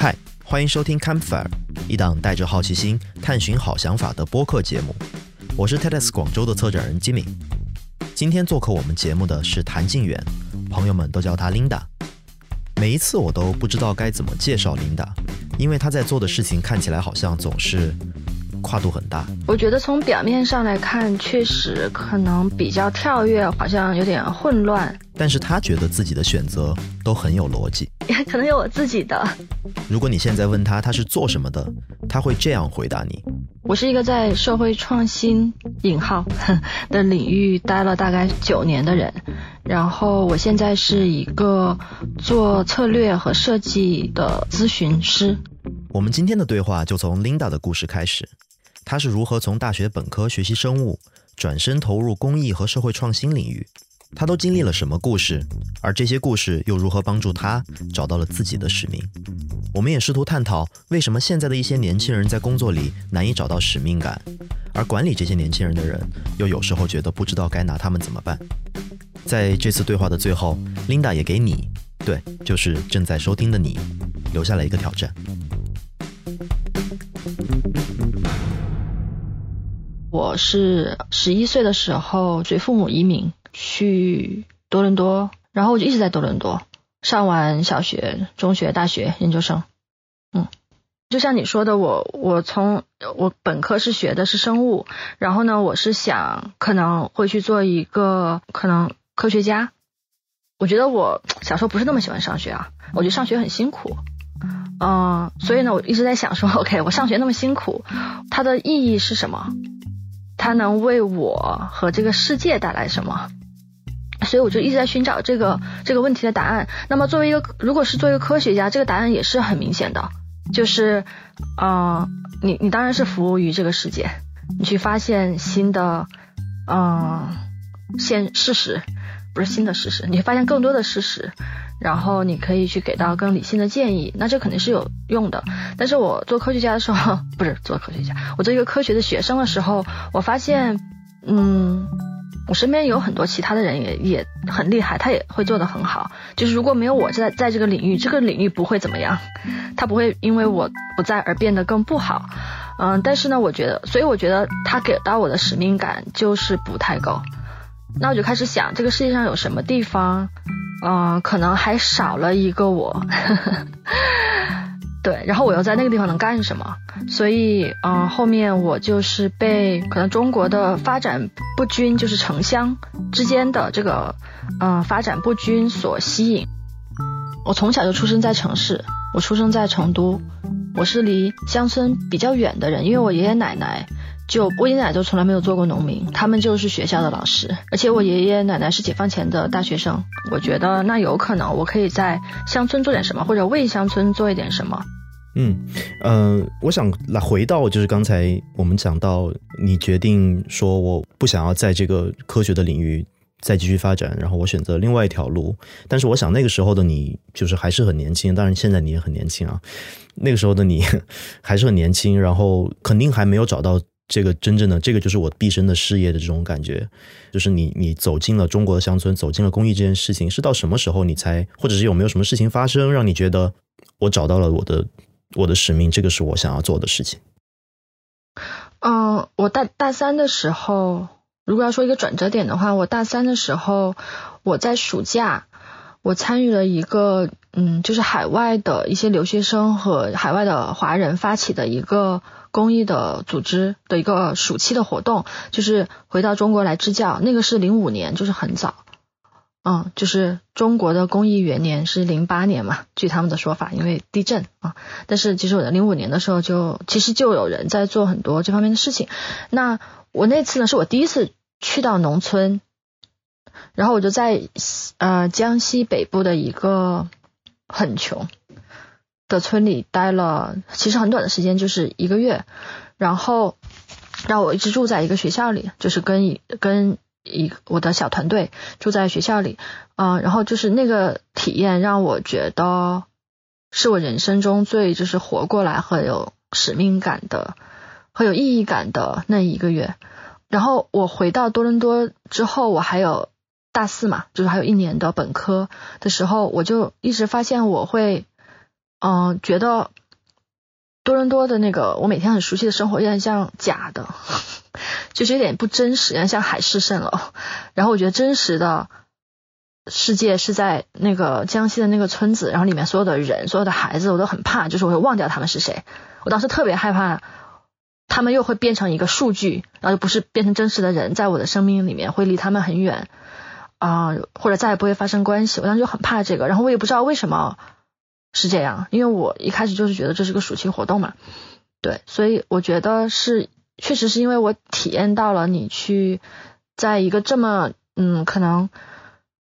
嗨，欢迎收听 Campfire，一档带着好奇心探寻好想法的播客节目。我是 TEDx 广州的策展人 Jimmy。今天做客我们节目的是谭静远，朋友们都叫她 Linda。每一次我都不知道该怎么介绍 Linda，因为她在做的事情看起来好像总是跨度很大。我觉得从表面上来看，确实可能比较跳跃，好像有点混乱。但是他觉得自己的选择都很有逻辑。也可能有我自己的。如果你现在问他他是做什么的，他会这样回答你：我是一个在社会创新（引号）的领域待了大概九年的人，然后我现在是一个做策略和设计的咨询师。我们今天的对话就从 Linda 的故事开始，她是如何从大学本科学习生物，转身投入公益和社会创新领域。他都经历了什么故事？而这些故事又如何帮助他找到了自己的使命？我们也试图探讨为什么现在的一些年轻人在工作里难以找到使命感，而管理这些年轻人的人又有时候觉得不知道该拿他们怎么办。在这次对话的最后，Linda 也给你，对，就是正在收听的你，留下了一个挑战。我是十一岁的时候随父母移民去多伦多，然后我就一直在多伦多上完小学、中学、大学、研究生。嗯，就像你说的，我我从我本科是学的是生物，然后呢，我是想可能会去做一个可能科学家。我觉得我小时候不是那么喜欢上学啊，我觉得上学很辛苦。嗯，所以呢，我一直在想说，OK，我上学那么辛苦，它的意义是什么？它能为我和这个世界带来什么？所以我就一直在寻找这个这个问题的答案。那么作为一个，如果是作为一个科学家，这个答案也是很明显的，就是，嗯，你你当然是服务于这个世界，你去发现新的，嗯，现事实，不是新的事实，你发现更多的事实，然后你可以去给到更理性的建议，那这肯定是有用的。但是我做科学家的时候，不是做科学家，我做一个科学的学生的时候，我发现，嗯，我身边有很多其他的人也也很厉害，他也会做得很好。就是如果没有我在在这个领域，这个领域不会怎么样，他不会因为我不在而变得更不好。嗯，但是呢，我觉得，所以我觉得他给到我的使命感就是不太够。那我就开始想，这个世界上有什么地方，嗯，可能还少了一个我。对，然后我又在那个地方能干什么？所以，嗯，后面我就是被可能中国的发展不均，就是城乡之间的这个，嗯，发展不均所吸引。我从小就出生在城市，我出生在成都，我是离乡村比较远的人，因为我爷爷奶奶就我爷爷奶奶就从来没有做过农民，他们就是学校的老师，而且我爷爷奶奶是解放前的大学生。我觉得那有可能我可以在乡村做点什么，或者为乡村做一点什么。嗯，呃，我想来回到就是刚才我们讲到，你决定说我不想要在这个科学的领域再继续发展，然后我选择另外一条路。但是我想那个时候的你就是还是很年轻，当然现在你也很年轻啊。那个时候的你 还是很年轻，然后肯定还没有找到这个真正的这个就是我毕生的事业的这种感觉。就是你你走进了中国的乡村，走进了公益这件事情，是到什么时候你才，或者是有没有什么事情发生，让你觉得我找到了我的？我的使命，这个是我想要做的事情。嗯，我大大三的时候，如果要说一个转折点的话，我大三的时候，我在暑假，我参与了一个，嗯，就是海外的一些留学生和海外的华人发起的一个公益的组织的一个暑期的活动，就是回到中国来支教。那个是零五年，就是很早。嗯，就是中国的公益元年是零八年嘛，据他们的说法，因为地震啊。但是其实我在零五年的时候就其实就有人在做很多这方面的事情。那我那次呢是我第一次去到农村，然后我就在呃江西北部的一个很穷的村里待了，其实很短的时间，就是一个月。然后让我一直住在一个学校里，就是跟跟。一我的小团队住在学校里，嗯，然后就是那个体验让我觉得是我人生中最就是活过来很有使命感的、很有意义感的那一个月。然后我回到多伦多之后，我还有大四嘛，就是还有一年的本科的时候，我就一直发现我会嗯，觉得多伦多的那个我每天很熟悉的生活有点像假的，就是有点不真实，有点像海市蜃楼。然后我觉得真实的世界是在那个江西的那个村子，然后里面所有的人、所有的孩子，我都很怕，就是我会忘掉他们是谁。我当时特别害怕，他们又会变成一个数据，然后不是变成真实的人，在我的生命里面会离他们很远啊，或者再也不会发生关系。我当时就很怕这个，然后我也不知道为什么是这样，因为我一开始就是觉得这是个暑期活动嘛，对，所以我觉得是确实是因为我体验到了你去在一个这么嗯可能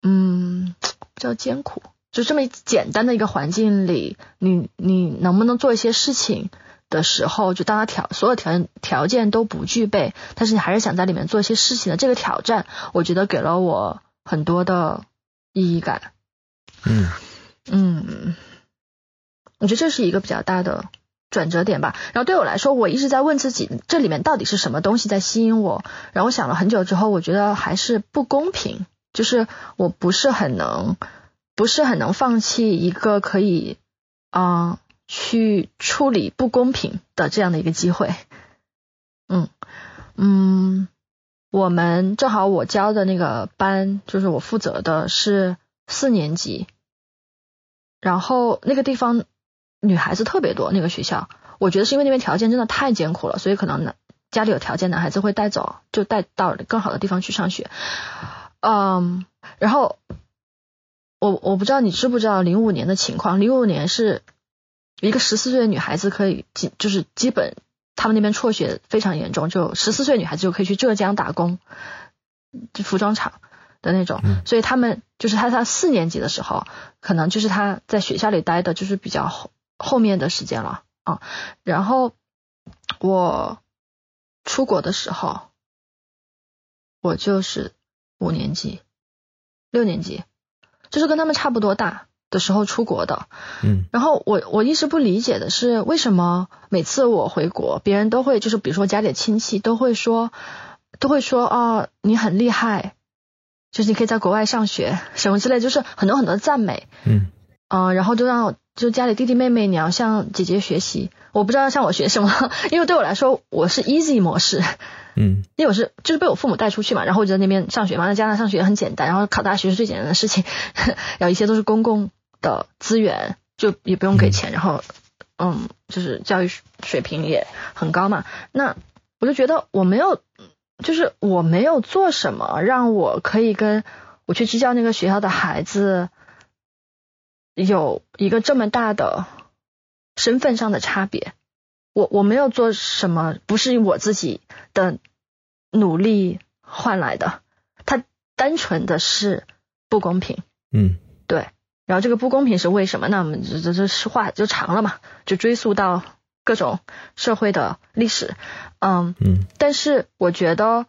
嗯叫艰苦。就这么简单的一个环境里，你你能不能做一些事情的时候，就当他条所有条件条件都不具备，但是你还是想在里面做一些事情的这个挑战，我觉得给了我很多的意义感。嗯嗯，我觉得这是一个比较大的转折点吧。然后对我来说，我一直在问自己，这里面到底是什么东西在吸引我？然后我想了很久之后，我觉得还是不公平，就是我不是很能。不是很能放弃一个可以啊去处理不公平的这样的一个机会，嗯嗯，我们正好我教的那个班就是我负责的是四年级，然后那个地方女孩子特别多，那个学校。我觉得是因为那边条件真的太艰苦了，所以可能家里有条件男孩子会带走，就带到更好的地方去上学，嗯，然后。我我不知道你知不知道零五年的情况，零五年是一个十四岁的女孩子可以基就是基本他们那边辍学非常严重，就十四岁女孩子就可以去浙江打工，就服装厂的那种，所以他们就是他他四年级的时候，可能就是他在学校里待的就是比较后后面的时间了啊，然后我出国的时候，我就是五年级六年级。就是跟他们差不多大的时候出国的，嗯，然后我我一直不理解的是，为什么每次我回国，别人都会就是比如说家里的亲戚都会说，都会说啊你很厉害，就是你可以在国外上学什么之类，就是很多很多赞美，嗯，啊，然后就让就家里弟弟妹妹你要向姐姐学习，我不知道要向我学什么，因为对我来说我是 easy 模式。嗯，因为我是就是被我父母带出去嘛，然后我就在那边上学嘛，在加拿大上学也很简单，然后考大学是最简单的事情，然后一切都是公共的资源，就也不用给钱，然后嗯，就是教育水平也很高嘛。那我就觉得我没有，就是我没有做什么让我可以跟我去支教那个学校的孩子有一个这么大的身份上的差别。我我没有做什么，不是我自己的努力换来的，它单纯的是不公平。嗯，对。然后这个不公平是为什么？那我们这这这是话就长了嘛，就追溯到各种社会的历史。嗯嗯。但是我觉得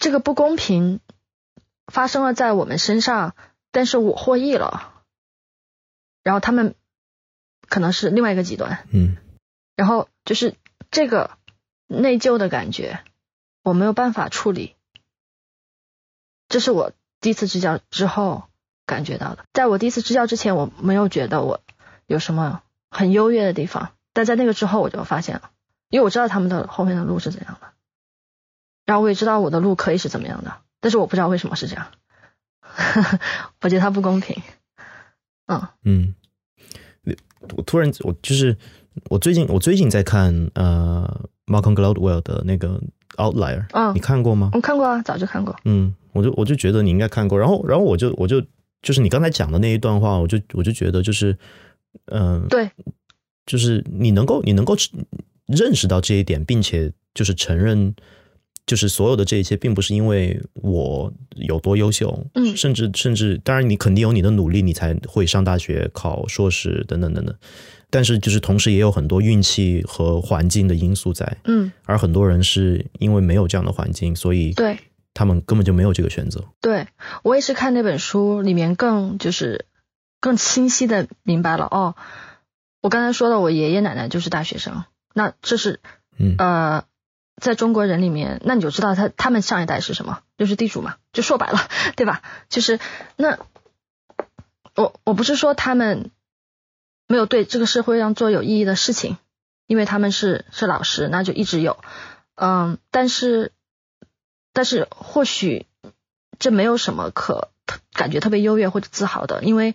这个不公平发生了在我们身上，但是我获益了，然后他们可能是另外一个极端。嗯。然后就是这个内疚的感觉，我没有办法处理。这是我第一次支教之后感觉到的。在我第一次支教之前，我没有觉得我有什么很优越的地方，但在那个之后，我就发现了，因为我知道他们的后面的路是怎样的，然后我也知道我的路可以是怎么样的，但是我不知道为什么是这样。我觉得他不公平。嗯嗯，我突然我就是。我最近我最近在看呃，Malcolm Gladwell 的那个 Outlier，嗯，你看过吗？我看过啊，早就看过。嗯，我就我就觉得你应该看过，然后然后我就我就就是你刚才讲的那一段话，我就我就觉得就是嗯，对，就是你能够你能够认识到这一点，并且就是承认，就是所有的这一切并不是因为我有多优秀，嗯，甚至甚至当然你肯定有你的努力，你才会上大学、考硕士等等等等。但是，就是同时也有很多运气和环境的因素在，嗯，而很多人是因为没有这样的环境，所以对他们根本就没有这个选择。对我也是看那本书里面更就是更清晰的明白了哦，我刚才说的，我爷爷奶奶就是大学生，那这是嗯呃，在中国人里面，那你就知道他他们上一代是什么，就是地主嘛，就说白了，对吧？就是那我我不是说他们。没有对这个社会上做有意义的事情，因为他们是是老师，那就一直有，嗯，但是但是或许这没有什么可感觉特别优越或者自豪的，因为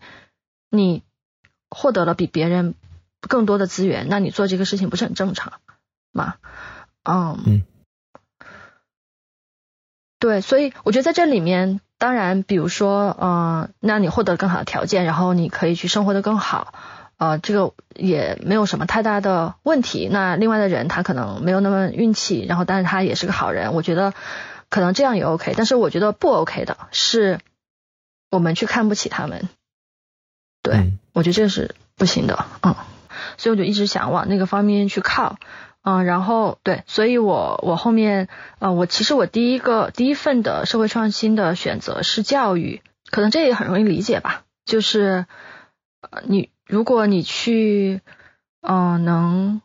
你获得了比别人更多的资源，那你做这个事情不是很正常吗？嗯，对，所以我觉得在这里面。当然，比如说，嗯，那你获得更好的条件，然后你可以去生活的更好，呃，这个也没有什么太大的问题。那另外的人他可能没有那么运气，然后但是他也是个好人，我觉得可能这样也 OK。但是我觉得不 OK 的是，我们去看不起他们，对我觉得这是不行的，嗯，所以我就一直想往那个方面去靠。嗯，然后对，所以我我后面呃，我其实我第一个第一份的社会创新的选择是教育，可能这也很容易理解吧，就是呃你如果你去嗯能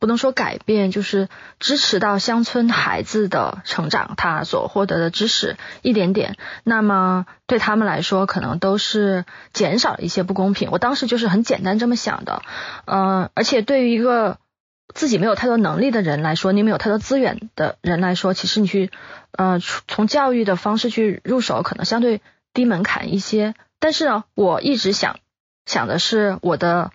不能说改变，就是支持到乡村孩子的成长，他所获得的知识一点点，那么对他们来说可能都是减少了一些不公平。我当时就是很简单这么想的，嗯，而且对于一个。自己没有太多能力的人来说，你没有太多资源的人来说，其实你去呃从教育的方式去入手，可能相对低门槛一些。但是呢，我一直想想的是，我的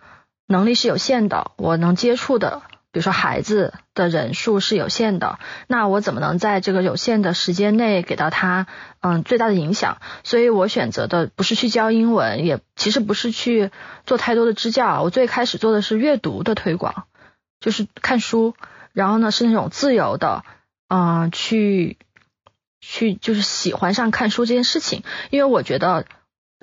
能力是有限的，我能接触的，比如说孩子的人数是有限的，那我怎么能在这个有限的时间内给到他嗯最大的影响？所以我选择的不是去教英文，也其实不是去做太多的支教，我最开始做的是阅读的推广。就是看书，然后呢是那种自由的，嗯，去去就是喜欢上看书这件事情，因为我觉得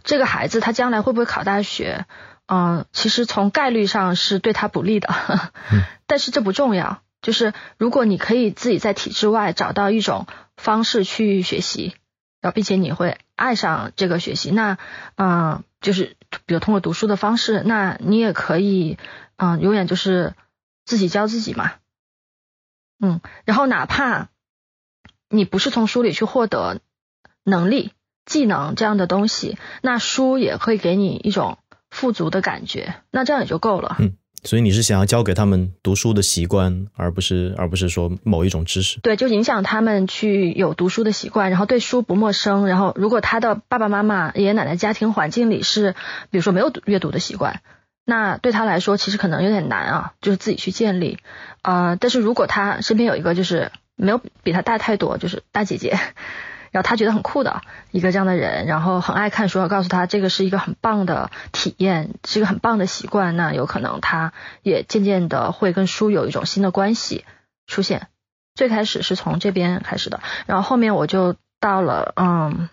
这个孩子他将来会不会考大学，嗯，其实从概率上是对他不利的，但是这不重要，就是如果你可以自己在体制外找到一种方式去学习，然后并且你会爱上这个学习，那嗯，就是比如通过读书的方式，那你也可以嗯，永远就是。自己教自己嘛，嗯，然后哪怕你不是从书里去获得能力、技能这样的东西，那书也会给你一种富足的感觉，那这样也就够了。嗯，所以你是想要教给他们读书的习惯，而不是而不是说某一种知识。对，就影响他们去有读书的习惯，然后对书不陌生。然后如果他的爸爸妈妈、爷爷奶奶家庭环境里是，比如说没有阅读的习惯。那对他来说，其实可能有点难啊，就是自己去建立，呃，但是如果他身边有一个就是没有比他大太多，就是大姐姐，然后他觉得很酷的一个这样的人，然后很爱看书，告诉他这个是一个很棒的体验，是一个很棒的习惯，那有可能他也渐渐的会跟书有一种新的关系出现。最开始是从这边开始的，然后后面我就到了，嗯，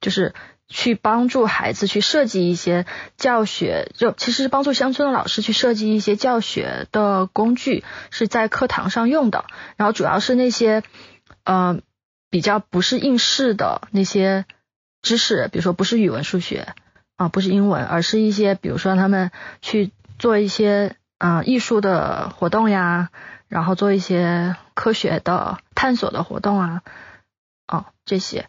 就是。去帮助孩子去设计一些教学，就其实帮助乡村的老师去设计一些教学的工具，是在课堂上用的。然后主要是那些，呃，比较不是应试的那些知识，比如说不是语文、数学啊，不是英文，而是一些比如说让他们去做一些嗯艺术的活动呀，然后做一些科学的探索的活动啊，哦这些。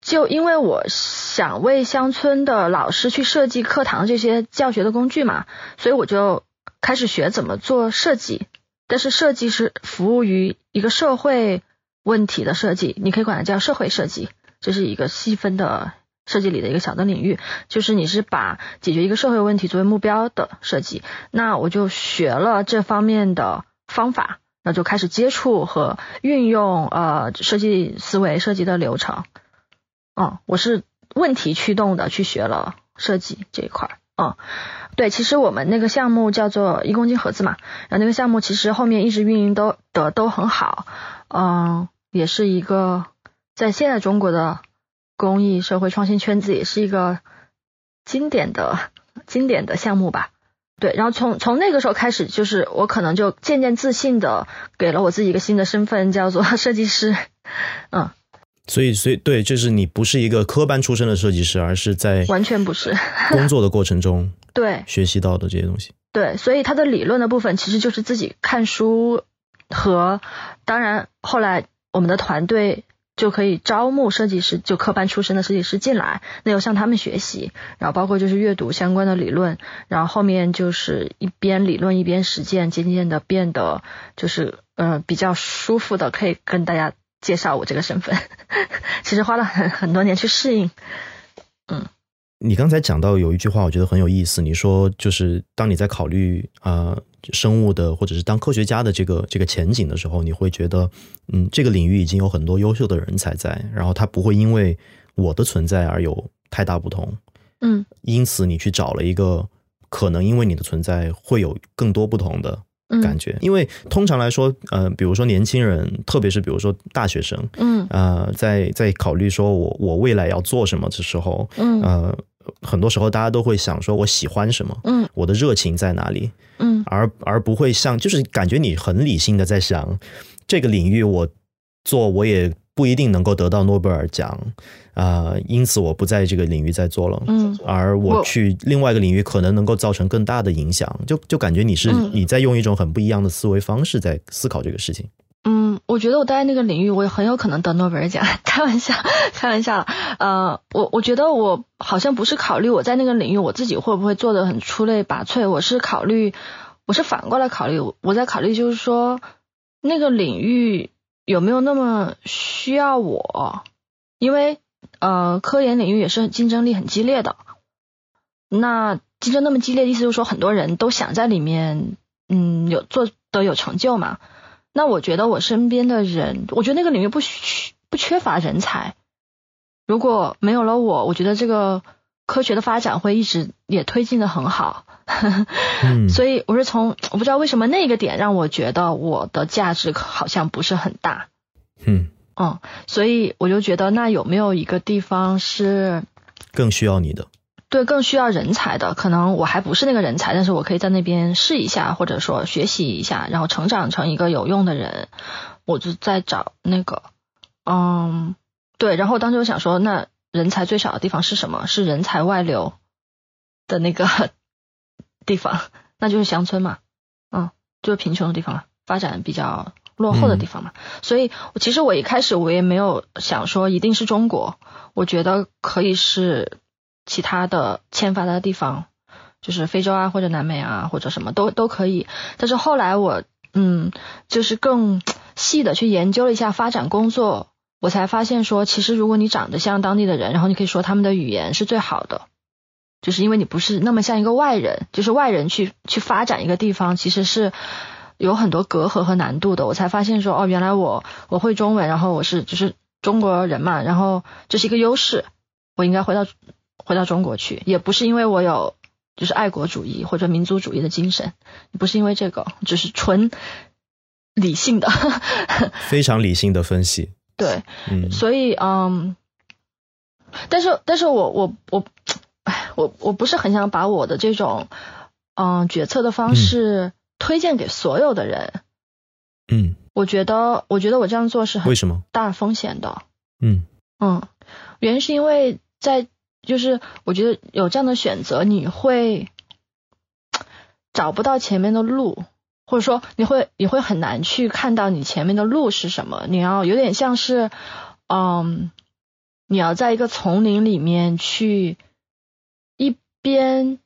就因为我想为乡村的老师去设计课堂这些教学的工具嘛，所以我就开始学怎么做设计。但是设计是服务于一个社会问题的设计，你可以管它叫社会设计，这是一个细分的设计里的一个小的领域。就是你是把解决一个社会问题作为目标的设计。那我就学了这方面的方法，那就开始接触和运用呃设计思维、设计的流程。嗯，我是问题驱动的去学了设计这一块。嗯，对，其实我们那个项目叫做一公斤盒子嘛，然后那个项目其实后面一直运营都的都很好。嗯，也是一个在现在中国的公益社会创新圈子也是一个经典的经典的项目吧。对，然后从从那个时候开始，就是我可能就渐渐自信的给了我自己一个新的身份，叫做设计师。嗯。所以，所以对，就是你不是一个科班出身的设计师，而是在完全不是工作的过程中 对学习到的这些东西。对，所以他的理论的部分其实就是自己看书和，当然后来我们的团队就可以招募设计师，就科班出身的设计师进来，那又向他们学习，然后包括就是阅读相关的理论，然后后面就是一边理论一边实践，渐渐的变得就是呃比较舒服的，可以跟大家介绍我这个身份。其实花了很很多年去适应，嗯。你刚才讲到有一句话，我觉得很有意思。你说，就是当你在考虑啊生物的或者是当科学家的这个这个前景的时候，你会觉得，嗯，这个领域已经有很多优秀的人才在，然后他不会因为我的存在而有太大不同，嗯，因此你去找了一个可能因为你的存在会有更多不同的。感觉，因为通常来说，呃，比如说年轻人，特别是比如说大学生，嗯，呃，在在考虑说我我未来要做什么的时候，嗯，呃，很多时候大家都会想说我喜欢什么，嗯，我的热情在哪里，嗯，而而不会像就是感觉你很理性的在想这个领域我做我也。不一定能够得到诺贝尔奖啊，因此我不在这个领域再做了。嗯，而我去另外一个领域，可能能够造成更大的影响。就就感觉你是你在用一种很不一样的思维方式在思考这个事情。嗯，我觉得我待在那个领域，我也很有可能得诺贝尔奖。开玩笑，开玩笑。呃，我我觉得我好像不是考虑我在那个领域我自己会不会做的很出类拔萃，我是考虑，我是反过来考虑，我在考虑就是说那个领域。有没有那么需要我？因为呃，科研领域也是竞争力很激烈的。那竞争那么激烈，意思就是说很多人都想在里面，嗯，有做的有成就嘛。那我觉得我身边的人，我觉得那个领域不缺不缺乏人才。如果没有了我，我觉得这个科学的发展会一直也推进的很好。所以我是从我不知道为什么那个点让我觉得我的价值好像不是很大。嗯嗯，所以我就觉得那有没有一个地方是更需要你的？对，更需要人才的。可能我还不是那个人才，但是我可以在那边试一下，或者说学习一下，然后成长成一个有用的人。我就在找那个，嗯，对。然后当时我想说，那人才最少的地方是什么？是人才外流的那个。地方，那就是乡村嘛，嗯，就是贫穷的地方发展比较落后的地方嘛。所以，其实我一开始我也没有想说一定是中国，我觉得可以是其他的欠发达的地方，就是非洲啊或者南美啊或者什么都都可以。但是后来我嗯，就是更细的去研究了一下发展工作，我才发现说，其实如果你长得像当地的人，然后你可以说他们的语言是最好的。就是因为你不是那么像一个外人，就是外人去去发展一个地方，其实是有很多隔阂和难度的。我才发现说，哦，原来我我会中文，然后我是就是中国人嘛，然后这是一个优势，我应该回到回到中国去，也不是因为我有就是爱国主义或者民族主义的精神，不是因为这个，只是纯理性的，非常理性的分析。对，嗯，所以嗯，但是但是我我我。我我不是很想把我的这种嗯决策的方式推荐给所有的人。嗯，我觉得我觉得我这样做是很为什么大风险的。嗯嗯，原因是因为在就是我觉得有这样的选择，你会找不到前面的路，或者说你会你会很难去看到你前面的路是什么。你要有点像是嗯，你要在一个丛林里面去。边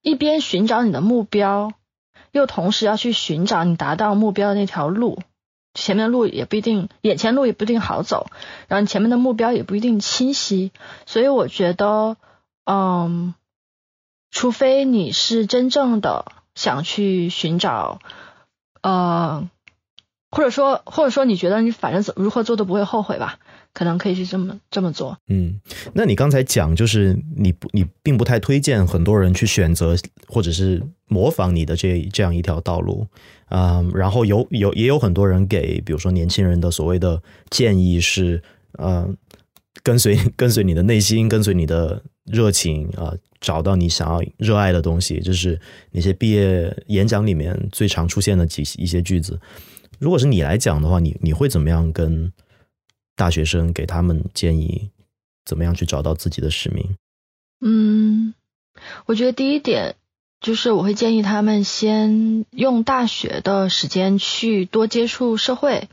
一边寻找你的目标，又同时要去寻找你达到目标的那条路。前面的路也不一定，眼前路也不一定好走，然后你前面的目标也不一定清晰。所以我觉得，嗯，除非你是真正的想去寻找，呃，或者说或者说你觉得你反正怎如何做都不会后悔吧。可能可以去这么这么做。嗯，那你刚才讲就是你不你并不太推荐很多人去选择或者是模仿你的这这样一条道路啊。然后有有也有很多人给比如说年轻人的所谓的建议是，嗯，跟随 跟随你的内心，跟随你的热情啊，找到你想要热爱的东西，就是那些毕业演讲里面最常出现的几一些句子。如果是你来讲的话，你你会怎么样跟？大学生给他们建议，怎么样去找到自己的使命？嗯，我觉得第一点就是我会建议他们先用大学的时间去多接触社会，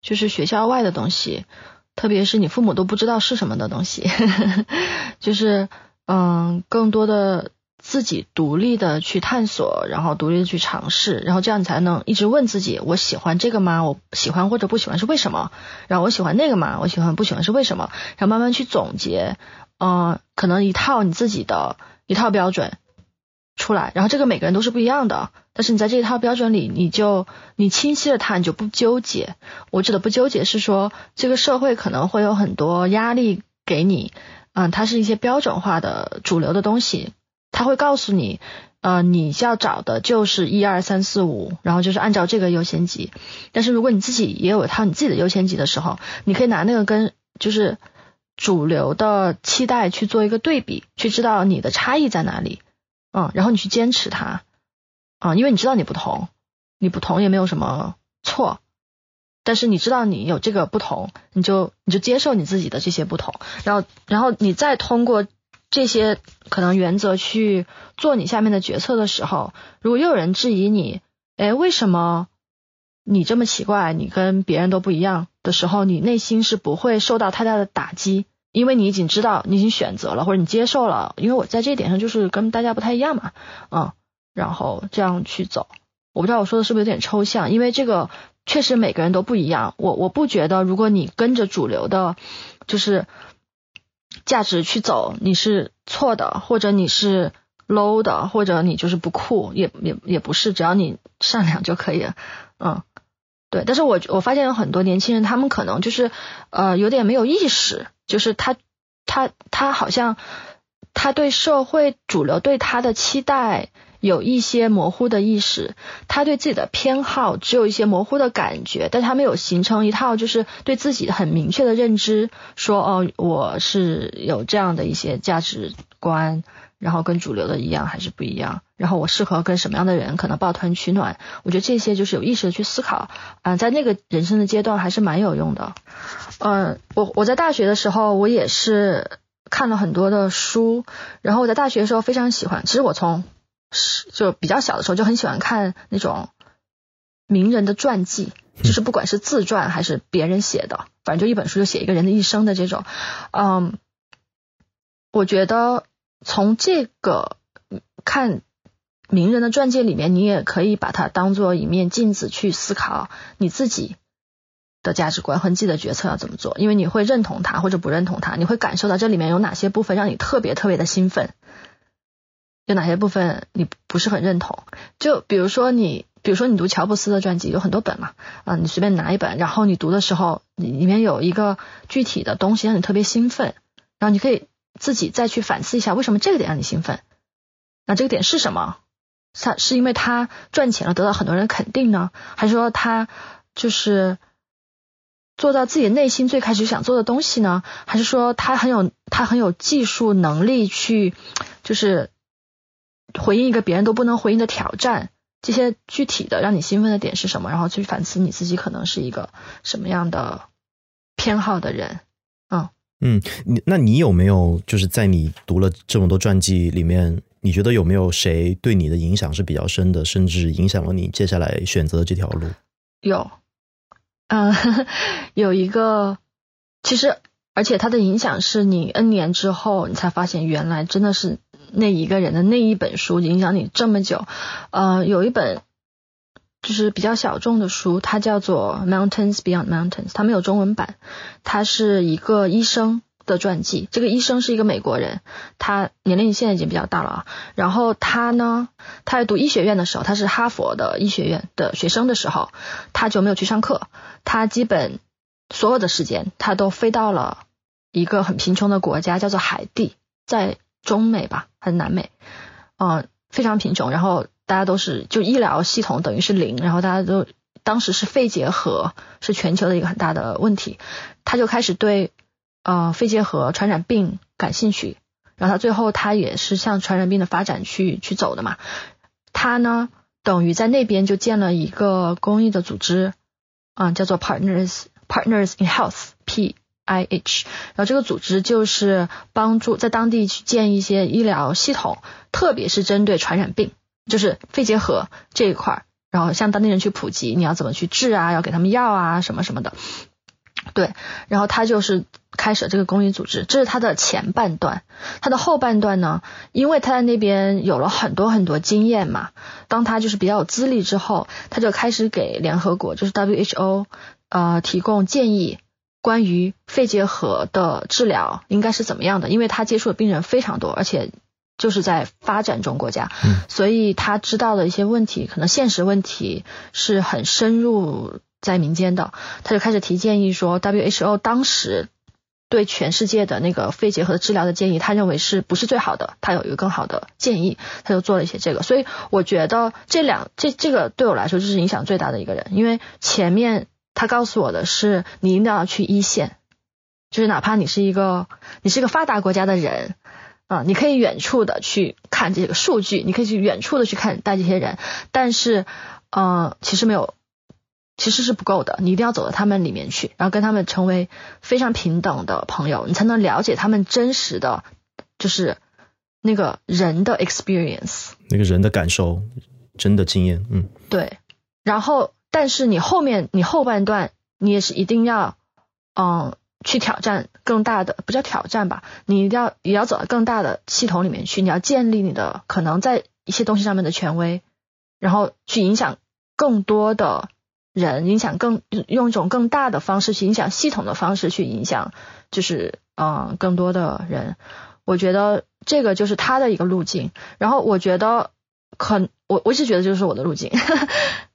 就是学校外的东西，特别是你父母都不知道是什么的东西，就是嗯，更多的自己独立的去探索，然后独立的去尝试，然后这样你才能一直问自己：我喜欢这个吗？我喜欢或者不喜欢是为什么？然后我喜欢那个吗？我喜欢不喜欢是为什么？然后慢慢去总结，嗯，可能一套你自己的一套标准。出来，然后这个每个人都是不一样的，但是你在这一套标准里，你就你清晰了它，你就不纠结。我指的不纠结是说，这个社会可能会有很多压力给你，嗯，它是一些标准化的主流的东西，他会告诉你，呃，你要找的就是一二三四五，然后就是按照这个优先级。但是如果你自己也有一套你自己的优先级的时候，你可以拿那个跟就是主流的期待去做一个对比，去知道你的差异在哪里。嗯，然后你去坚持它，啊，因为你知道你不同，你不同也没有什么错，但是你知道你有这个不同，你就你就接受你自己的这些不同，然后然后你再通过这些可能原则去做你下面的决策的时候，如果又有人质疑你，哎，为什么你这么奇怪，你跟别人都不一样的时候，你内心是不会受到太大的打击。因为你已经知道，你已经选择了，或者你接受了，因为我在这一点上就是跟大家不太一样嘛，嗯，然后这样去走，我不知道我说的是不是有点抽象，因为这个确实每个人都不一样，我我不觉得如果你跟着主流的，就是价值去走，你是错的，或者你是 low 的，或者你就是不酷，也也也不是，只要你善良就可以了，嗯。对，但是我我发现有很多年轻人，他们可能就是呃有点没有意识，就是他他他好像他对社会主流对他的期待有一些模糊的意识，他对自己的偏好只有一些模糊的感觉，但他没有形成一套就是对自己很明确的认知，说哦我是有这样的一些价值观。然后跟主流的一样还是不一样？然后我适合跟什么样的人可能抱团取暖？我觉得这些就是有意识的去思考啊，在那个人生的阶段还是蛮有用的。嗯，我我在大学的时候我也是看了很多的书，然后我在大学的时候非常喜欢。其实我从是就比较小的时候就很喜欢看那种名人的传记，就是不管是自传还是别人写的，反正就一本书就写一个人的一生的这种。嗯，我觉得。从这个看名人的传记里面，你也可以把它当做一面镜子去思考你自己的价值观和自己的决策要怎么做，因为你会认同他或者不认同他，你会感受到这里面有哪些部分让你特别特别的兴奋，有哪些部分你不是很认同。就比如说你，比如说你读乔布斯的传记有很多本嘛，啊，你随便拿一本，然后你读的时候，里面有一个具体的东西让你特别兴奋，然后你可以。自己再去反思一下，为什么这个点让你兴奋？那这个点是什么？他是因为他赚钱了，得到很多人肯定呢，还是说他就是做到自己内心最开始想做的东西呢？还是说他很有他很有技术能力去就是回应一个别人都不能回应的挑战？这些具体的让你兴奋的点是什么？然后去反思你自己可能是一个什么样的偏好的人？嗯。嗯，你那你有没有就是在你读了这么多传记里面，你觉得有没有谁对你的影响是比较深的，甚至影响了你接下来选择这条路？有，嗯，有一个，其实而且他的影响是你 N 年之后你才发现，原来真的是那一个人的那一本书影响你这么久。呃，有一本就是比较小众的书，它叫做《Mountains Beyond Mountains》，它没有中文版。他是一个医生的传记，这个医生是一个美国人，他年龄现在已经比较大了啊。然后他呢，他在读医学院的时候，他是哈佛的医学院的学生的时候，他就没有去上课，他基本所有的时间他都飞到了一个很贫穷的国家，叫做海地，在中美吧，还是南美，嗯，非常贫穷。然后大家都是就医疗系统等于是零，然后大家都。当时是肺结核是全球的一个很大的问题，他就开始对呃肺结核传染病感兴趣，然后他最后他也是向传染病的发展去去走的嘛。他呢等于在那边就建了一个公益的组织，啊叫做 Partners Partners in Health P I H，然后这个组织就是帮助在当地去建一些医疗系统，特别是针对传染病，就是肺结核这一块儿。然后向当地人去普及你要怎么去治啊，要给他们药啊什么什么的。对，然后他就是开始这个公益组织，这是他的前半段。他的后半段呢，因为他在那边有了很多很多经验嘛，当他就是比较有资历之后，他就开始给联合国，就是 WHO，呃，提供建议，关于肺结核的治疗应该是怎么样的。因为他接触的病人非常多，而且就是在发展中国家，所以他知道的一些问题，可能现实问题是很深入。在民间的，他就开始提建议说，WHO 当时对全世界的那个肺结核治疗的建议，他认为是不是最好的？他有一个更好的建议，他就做了一些这个。所以我觉得这两这这个对我来说就是影响最大的一个人，因为前面他告诉我的是，你一定要去一线，就是哪怕你是一个你是一个发达国家的人啊，你可以远处的去看这个数据，你可以去远处的去看待这些人，但是呃，其实没有。其实是不够的，你一定要走到他们里面去，然后跟他们成为非常平等的朋友，你才能了解他们真实的，就是那个人的 experience，那个人的感受，真的经验，嗯，对。然后，但是你后面你后半段，你也是一定要，嗯，去挑战更大的，不叫挑战吧，你一定要也要走到更大的系统里面去，你要建立你的可能在一些东西上面的权威，然后去影响更多的。人影响更用一种更大的方式去影响系统的方式去影响，就是嗯更多的人，我觉得这个就是他的一个路径。然后我觉得可我我一直觉得就是我的路径，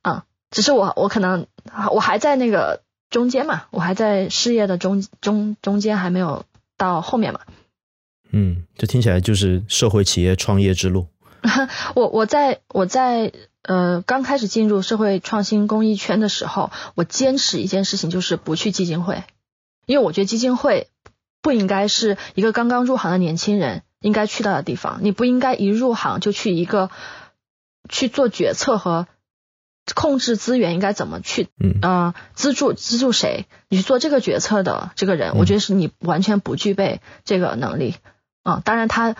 嗯，只是我我可能我还在那个中间嘛，我还在事业的中中中间还没有到后面嘛。嗯，这听起来就是社会企业创业之路。我我在我在。呃，刚开始进入社会创新公益圈的时候，我坚持一件事情，就是不去基金会，因为我觉得基金会不应该是一个刚刚入行的年轻人应该去到的地方。你不应该一入行就去一个去做决策和控制资源应该怎么去，嗯，资助资助谁？你去做这个决策的这个人，我觉得是你完全不具备这个能力。啊，当然他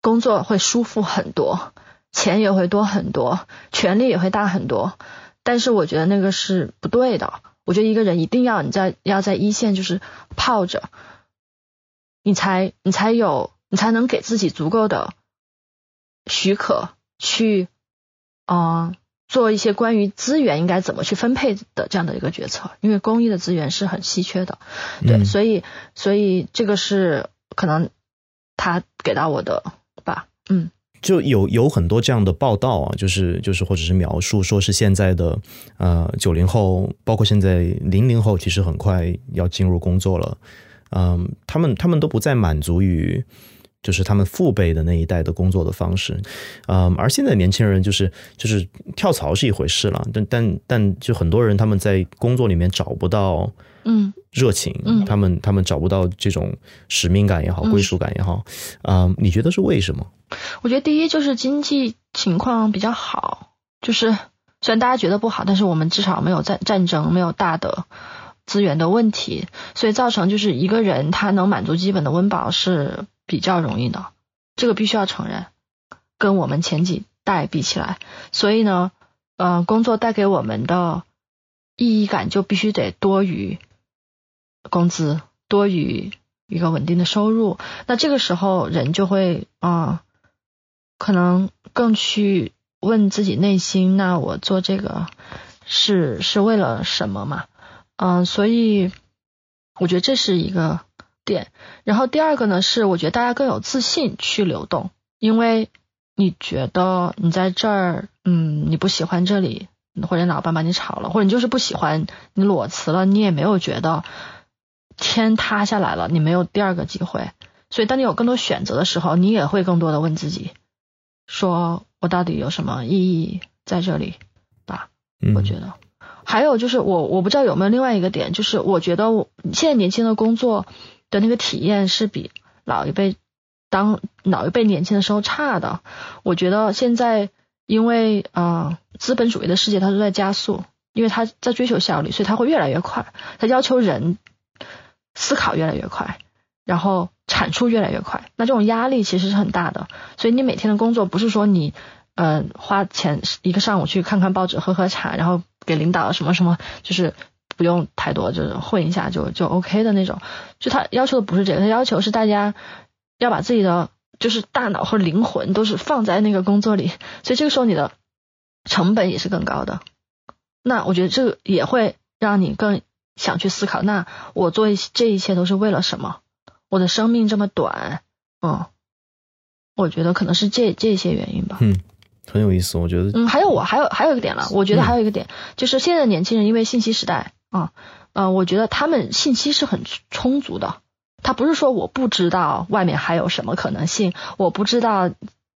工作会舒服很多。钱也会多很多，权力也会大很多，但是我觉得那个是不对的。我觉得一个人一定要你在要在一线就是泡着，你才你才有你才能给自己足够的许可去啊做一些关于资源应该怎么去分配的这样的一个决策。因为公益的资源是很稀缺的，对，所以所以这个是可能他给到我的吧，嗯。就有有很多这样的报道啊，就是就是或者是描述，说是现在的呃九零后，包括现在零零后，其实很快要进入工作了，嗯，他们他们都不再满足于就是他们父辈的那一代的工作的方式，嗯，而现在年轻人就是就是跳槽是一回事了，但但但就很多人他们在工作里面找不到。嗯，热情，嗯，他们他们找不到这种使命感也好，归属感也好，啊，你觉得是为什么？我觉得第一就是经济情况比较好，就是虽然大家觉得不好，但是我们至少没有战战争，没有大的资源的问题，所以造成就是一个人他能满足基本的温饱是比较容易的，这个必须要承认，跟我们前几代比起来，所以呢，呃，工作带给我们的意义感就必须得多于。工资多于一个稳定的收入，那这个时候人就会啊，可能更去问自己内心，那我做这个是是为了什么嘛？嗯，所以我觉得这是一个点。然后第二个呢，是我觉得大家更有自信去流动，因为你觉得你在这儿，嗯，你不喜欢这里，或者老板把你炒了，或者你就是不喜欢，你裸辞了，你也没有觉得。天塌下来了，你没有第二个机会，所以当你有更多选择的时候，你也会更多的问自己，说我到底有什么意义在这里吧？我觉得还有就是我我不知道有没有另外一个点，就是我觉得我现在年轻的工作的那个体验是比老一辈当老一辈年轻的时候差的。我觉得现在因为啊资本主义的世界它都在加速，因为它在追求效率，所以它会越来越快，它要求人。思考越来越快，然后产出越来越快，那这种压力其实是很大的。所以你每天的工作不是说你嗯，花钱一个上午去看看报纸、喝喝茶，然后给领导什么什么，就是不用太多，就是混一下就就 OK 的那种。就他要求的不是这个，他要求是大家要把自己的就是大脑和灵魂都是放在那个工作里，所以这个时候你的成本也是更高的。那我觉得这个也会让你更想去思考，那我做这一切都是为了什么？我的生命这么短，嗯，我觉得可能是这这些原因吧。嗯。很有意思，我觉得。嗯，还有我还有还有一个点了，我觉得还有一个点就是现在年轻人因为信息时代啊，呃，我觉得他们信息是很充足的。他不是说我不知道外面还有什么可能性，我不知道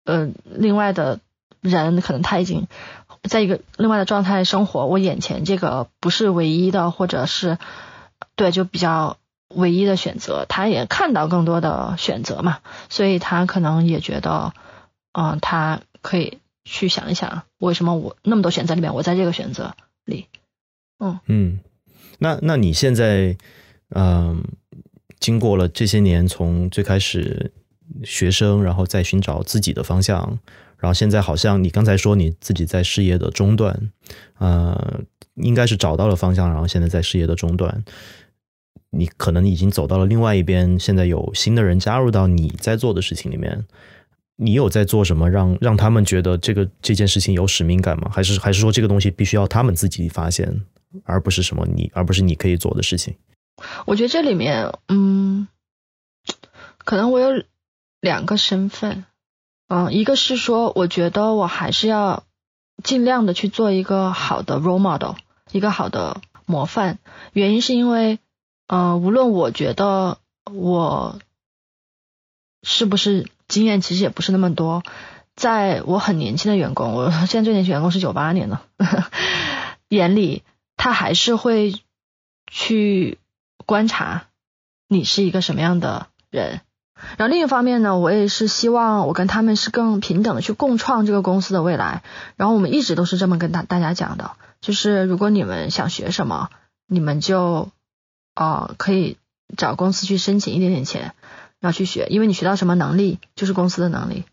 呃另外的人可能他已经在一个另外的状态生活，我眼前这个不是唯一的，或者是对就比较唯一的选择。他也看到更多的选择嘛，所以他可能也觉得，嗯，他可以。去想一想，为什么我那么多选择里面，我在这个选择里，嗯嗯，那那你现在，嗯，经过了这些年，从最开始学生，然后再寻找自己的方向，然后现在好像你刚才说你自己在事业的中段，呃，应该是找到了方向，然后现在在事业的中段，你可能已经走到了另外一边，现在有新的人加入到你在做的事情里面。你有在做什么让让他们觉得这个这件事情有使命感吗？还是还是说这个东西必须要他们自己发现，而不是什么你而不是你可以做的事情？我觉得这里面，嗯，可能我有两个身份，嗯，一个是说，我觉得我还是要尽量的去做一个好的 role model，一个好的模范。原因是因为，呃，无论我觉得我是不是。经验其实也不是那么多，在我很年轻的员工，我现在最年轻员工是九八年的，眼里他还是会去观察你是一个什么样的人。然后另一方面呢，我也是希望我跟他们是更平等的去共创这个公司的未来。然后我们一直都是这么跟大大家讲的，就是如果你们想学什么，你们就啊可以找公司去申请一点点钱。然后去学，因为你学到什么能力就是公司的能力，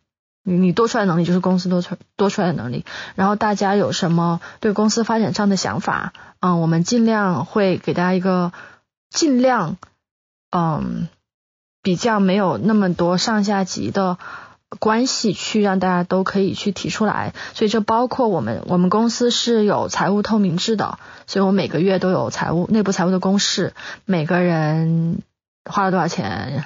你你多出来能力就是公司多出多出来的能力。然后大家有什么对公司发展上的想法，嗯，我们尽量会给大家一个尽量嗯比较没有那么多上下级的关系，去让大家都可以去提出来。所以这包括我们我们公司是有财务透明制的，所以我每个月都有财务内部财务的公示，每个人花了多少钱。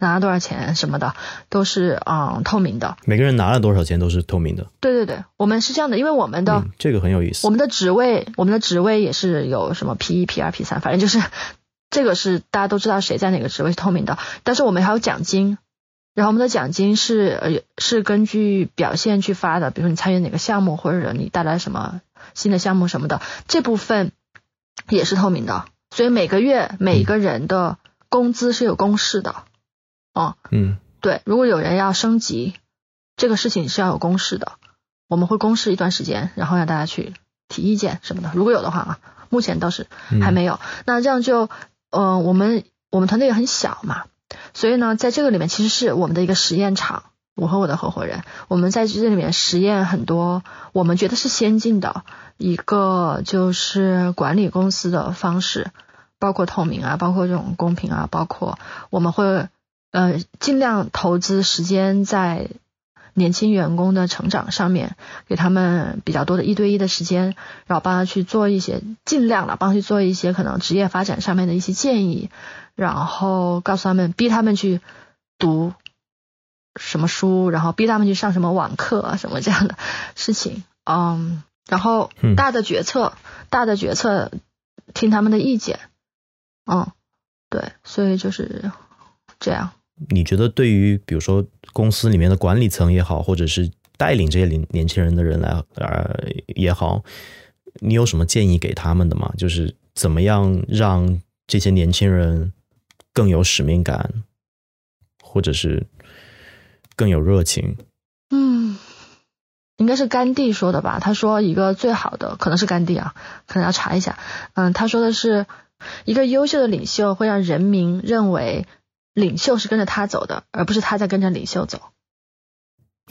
拿了多少钱什么的都是嗯透明的，每个人拿了多少钱都是透明的。对对对，我们是这样的，因为我们的这个很有意思。我们的职位，我们的职位也是有什么 P 一、P 二、P 三，反正就是 这个是大家都知道谁在哪个职位是透明的。但是我们还有奖金，然后我们的奖金是呃是根据表现去发的，比如说你参与哪个项目或者你带来什么新的项目什么的，这部分也是透明的。所以每个月每个人的工资是有公示的。哦，嗯，对，如果有人要升级，这个事情是要有公示的，我们会公示一段时间，然后让大家去提意见什么的。如果有的话啊，目前倒是还没有。那这样就，呃，我们我们团队也很小嘛，所以呢，在这个里面其实是我们的一个实验场。我和我的合伙人，我们在这里面实验很多，我们觉得是先进的一个就是管理公司的方式，包括透明啊，包括这种公平啊，包括我们会。呃，尽量投资时间在年轻员工的成长上面，给他们比较多的一对一的时间，然后帮他去做一些，尽量的帮他去做一些可能职业发展上面的一些建议，然后告诉他们，逼他们去读什么书，然后逼他们去上什么网课啊，什么这样的事情，嗯，然后大的决策，大的决策听他们的意见，嗯，对，所以就是这样。你觉得对于比如说公司里面的管理层也好，或者是带领这些年年轻人的人来呃也好，你有什么建议给他们的吗？就是怎么样让这些年轻人更有使命感，或者是更有热情？嗯，应该是甘地说的吧？他说一个最好的可能是甘地啊，可能要查一下。嗯，他说的是一个优秀的领袖会让人民认为。领袖是跟着他走的，而不是他在跟着领袖走，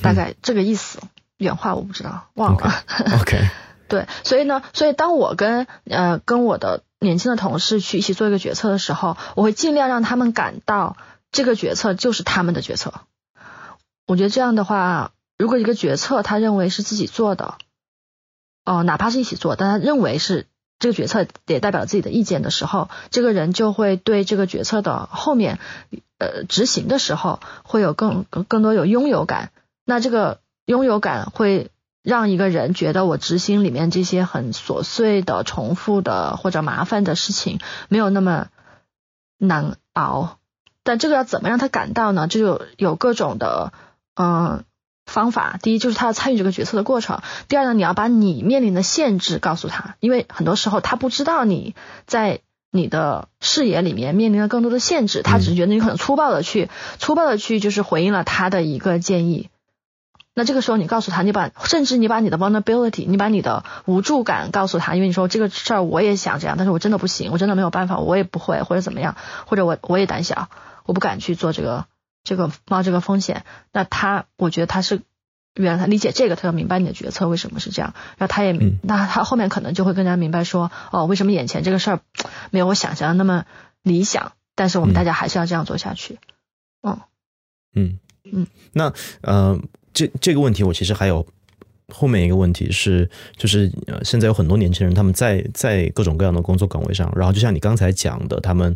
大概这个意思。原话我不知道，忘了。OK，对，所以呢，所以当我跟呃跟我的年轻的同事去一起做一个决策的时候，我会尽量让他们感到这个决策就是他们的决策。我觉得这样的话，如果一个决策他认为是自己做的，哦、哪怕是一起做，但他认为是这个决策也代表自己的意见的时候，这个人就会对这个决策的后面呃执行的时候会有更更多有拥有感。那这个拥有感会让一个人觉得我执行里面这些很琐碎的、重复的或者麻烦的事情没有那么难熬。但这个要怎么让他感到呢？就有有各种的嗯、方法。第一就是他要参与这个决策的过程。第二呢，你要把你面临的限制告诉他，因为很多时候他不知道你在你的视野里面面临了更多的限制，他只是觉得你可能粗暴的去粗暴的去就是回应了他的一个建议。那这个时候，你告诉他，你把甚至你把你的 vulnerability，你把你的无助感告诉他，因为你说这个事儿我也想这样，但是我真的不行，我真的没有办法，我也不会，或者怎么样，或者我我也胆小，我不敢去做这个这个冒这个风险。那他，我觉得他是原来他理解这个，他要明白你的决策为什么是这样，然后他也，嗯。那他后面可能就会更加明白说，哦，为什么眼前这个事儿没有我想象的那么理想，但是我们嗯。大家还是要这样做下去。嗯。嗯，那呃，这这个问题我其实还有后面一个问题是，就是呃，现在有很多年轻人他们在在各种各样的工作岗位上，然后就像你刚才讲的，他们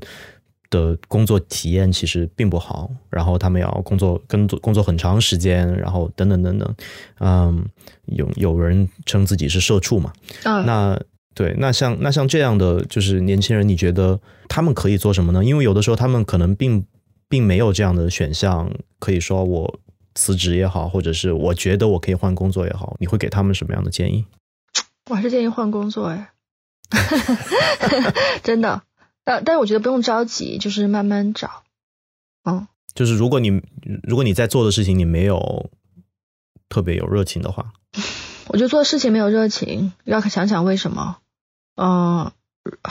的工作体验其实并不好，然后他们要工作工作工作很长时间，然后等等等等，嗯，有有人称自己是社畜嘛，嗯，那对，那像那像这样的就是年轻人，你觉得他们可以做什么呢？因为有的时候他们可能并并没有这样的选项，可以说我辞职也好，或者是我觉得我可以换工作也好，你会给他们什么样的建议？我还是建议换工作哎，真的。但但是我觉得不用着急，就是慢慢找。嗯，就是如果你如果你在做的事情你没有特别有热情的话，我觉得做事情没有热情，要想想为什么。嗯，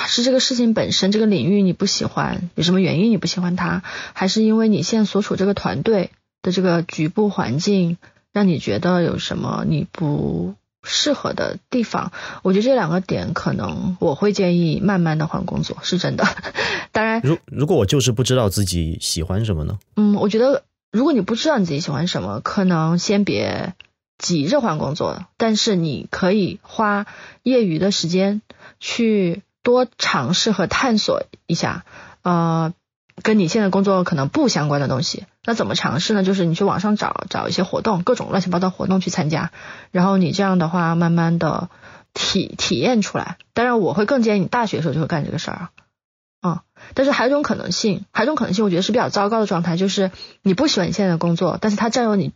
是这个事情本身这个领域你不喜欢，有什么原因你不喜欢它，还是因为你现在所处这个团队的这个局部环境让你觉得有什么你不适合的地方？我觉得这两个点可能我会建议慢慢的换工作，是真的。当然，如如果我就是不知道自己喜欢什么呢？嗯，我觉得如果你不知道你自己喜欢什么，可能先别急着换工作，但是你可以花业余的时间去多尝试和探索一下，呃，跟你现在工作可能不相关的东西。那怎么尝试呢？就是你去网上找找一些活动，各种乱七八糟活动去参加，然后你这样的话，慢慢的体体验出来。当然，我会更建议你大学的时候就会干这个事儿啊。嗯，但是还有一种可能性，还有一种可能性，我觉得是比较糟糕的状态，就是你不喜欢你现在的工作，但是它占用你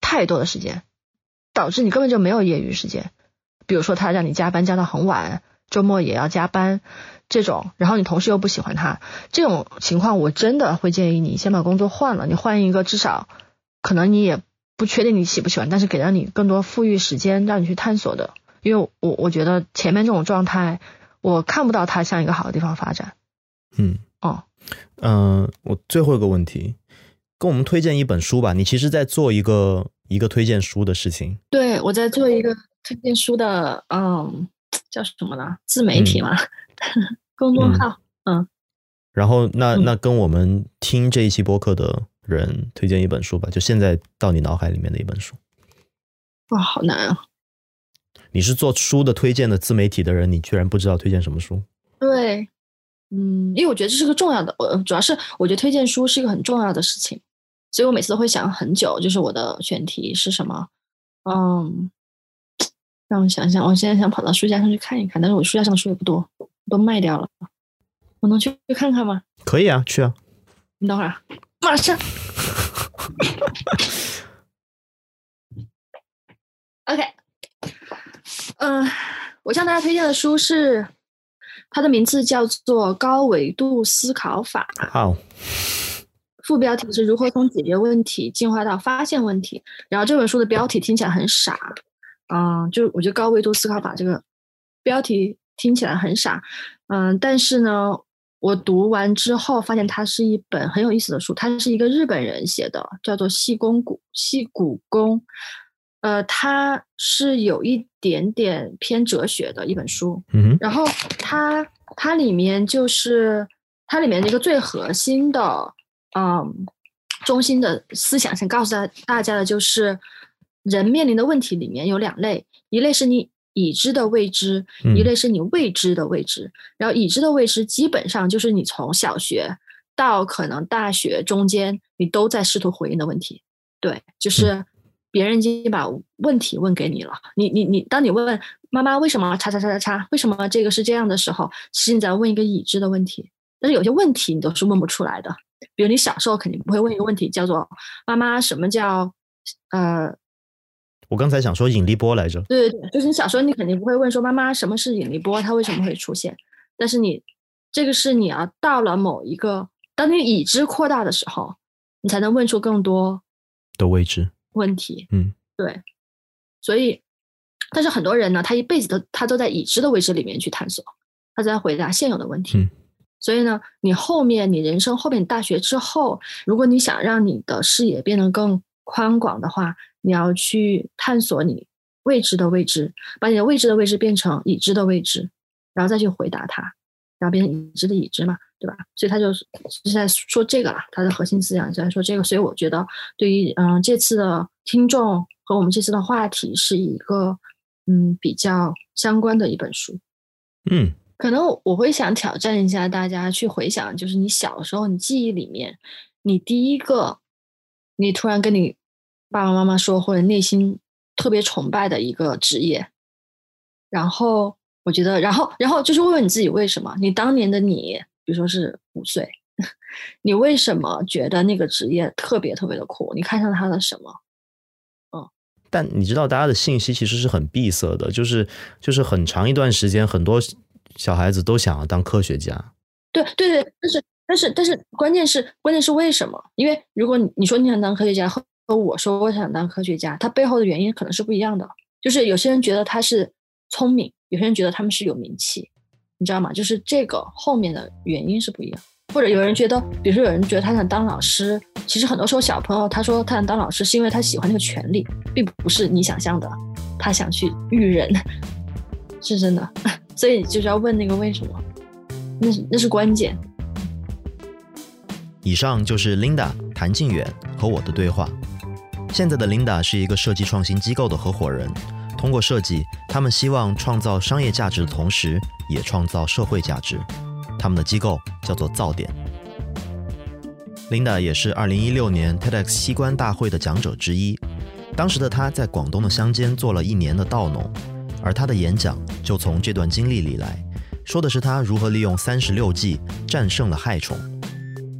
太多的时间，导致你根本就没有业余时间。比如说，他让你加班加到很晚，周末也要加班，这种，然后你同事又不喜欢他，这种情况，我真的会建议你先把工作换了，你换一个至少可能你也不确定你喜不喜欢，但是给了你更多富裕时间让你去探索的。因为我我觉得前面这种状态，我看不到它向一个好的地方发展。嗯，哦，嗯、我最后一个问题，跟我们推荐一本书吧。你其实在做一个一个推荐书的事情。对，我在做一个推荐书的，嗯，叫什么呢？自媒体嘛，公众号嗯号。然后那嗯那跟我们听这一期播客的人推荐一本书吧，就现在到你脑海里面的一本书。哇，好难啊！你是做书的推荐的自媒体的人，你居然不知道推荐什么书？对，嗯，因为我觉得这是个重要的，我主要是我觉得推荐书是一个很重要的事情，所以我每次都会想很久，就是我的选题是什么。嗯，让我想想，我现在想跑到书架上去看一看，但是我书架上的书也不多，都卖掉了。我能去去看看吗？可以啊，去啊。你等会儿啊，马上。OK，嗯、我向大家推荐的书是，它的名字叫做《高维度思考法》，好，副标题是如何从解决问题进化到发现问题。然后这本书的标题听起来很傻，嗯，就我觉得高维度思考法这个标题听起来很傻，嗯，但是呢，我读完之后发现它是一本很有意思的书，它是一个日本人写的，叫做细宫谷细古宫。呃，它是有一点点偏哲学的一本书。嗯哼，然后它它里面就是它里面的一个最核心的，嗯，中心的思想想告诉大大家的就是，人面临的问题里面有两类，一类是你已知的未知，嗯一类是你未知的未知。然后已知的未知基本上就是你从小学到可能大学中间，你都在试图回应的问题。对，就是别人已经把问题问给你了，你你你，当你问妈妈为什么叉叉叉叉叉，为什么这个是这样的时候，其实你在问一个已知的问题。但是有些问题你都是问不出来的，比如你小时候肯定不会问一个问题，叫做妈妈什么叫呃，我刚才想说引力波来着。对对对，就是你小时候你肯定不会问说妈妈什么是引力波，它为什么会出现？但是你这个是你要到了某一个，当你已知扩大的时候，你才能问出更多的未知，问题。嗯，对，所以，但是很多人呢，他一辈子都他都在已知的未知里面去探索，他在回答现有的问题。嗯所以呢，你后面你人生后面你大学之后，如果你想让你的视野变得更宽广的话，你要去探索你未知的未知，把你的未知的未知变成已知的未知，然后再去回答它，然后变成已知的已知嘛，对吧？所以他就是是在说这个啦，他的核心思想就在说这个。所以我觉得，对于嗯这次的听众和我们这次的话题是一个嗯比较相关的一本书。嗯可能我我会想挑战一下大家去回想，就是你小时候你记忆里面，你第一个，你突然跟你爸爸妈妈说，或者内心特别崇拜的一个职业，然后我觉得，然后然后就是问问你自己为什么？你当年的你，比如说是五岁，你为什么觉得那个职业特别特别的酷？你看上他的什么？但你知道，大家的信息其实是很闭塞的，就是就是很长一段时间，很多小孩子都想要当科学家。对对对，但是但是但是关键是关键是为什么？因为如果你你说你想当科学家，和和我说我想当科学家，他背后的原因可能是不一样的。就是有些人觉得他是聪明，有些人觉得他们是有名气，你知道吗？就是这个后面的原因是不一样。或者有人觉得，比如说有人觉得他想当老师，其实很多时候小朋友他说他想当老师是因为他喜欢那个权利，并不是你想象的，他想去育人，是真的。所以就是要问那个为什么，那是那是关键。以上就是 Linda 谭靖远和我的对话。现在的 Linda 是一个设计创新机构的合伙人，通过设计，他们希望创造商业价值的同时，也创造社会价值。他们的机构叫做造点。Linda 也是2016年 TEDx 西关大会的讲者之一。当时的她在广东的乡间做了一年的稻农，而她的演讲就从这段经历里来，说的是她如何利用三十六计战胜了害虫。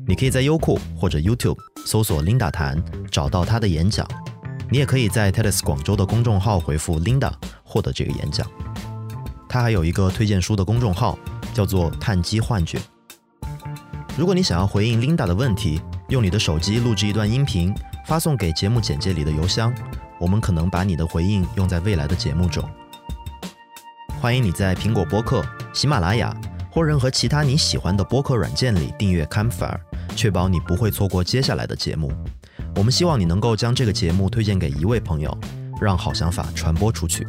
你可以在优酷或者 YouTube 搜索 Linda 谈，找到她的演讲。你也可以在 TEDx 广州的公众号回复 Linda 获得这个演讲。她还有一个推荐书的公众号，叫做“碳基幻觉”。如果你想要回应 Linda 的问题，用你的手机录制一段音频，发送给节目简介里的邮箱，我们可能把你的回应用在未来的节目中。欢迎你在苹果播客、喜马拉雅或任何其他你喜欢的播客软件里订阅 Camfire，确保你不会错过接下来的节目。我们希望你能够将这个节目推荐给一位朋友，让好想法传播出去。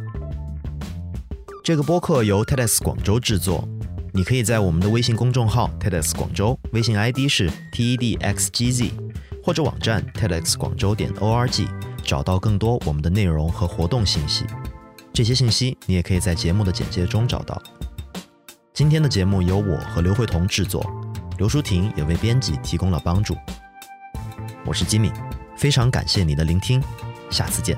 这个播客由 TEDx 广州制作，你可以在我们的微信公众号 TEDx 广州，微信 ID 是 TEDxGZ，或者网站 TEDx 广州点 org 找到更多我们的内容和活动信息。这些信息你也可以在节目的简介中找到。今天的节目由我和刘慧彤制作，刘淑婷也为编辑提供了帮助。我是吉米，非常感谢你的聆听，下次见。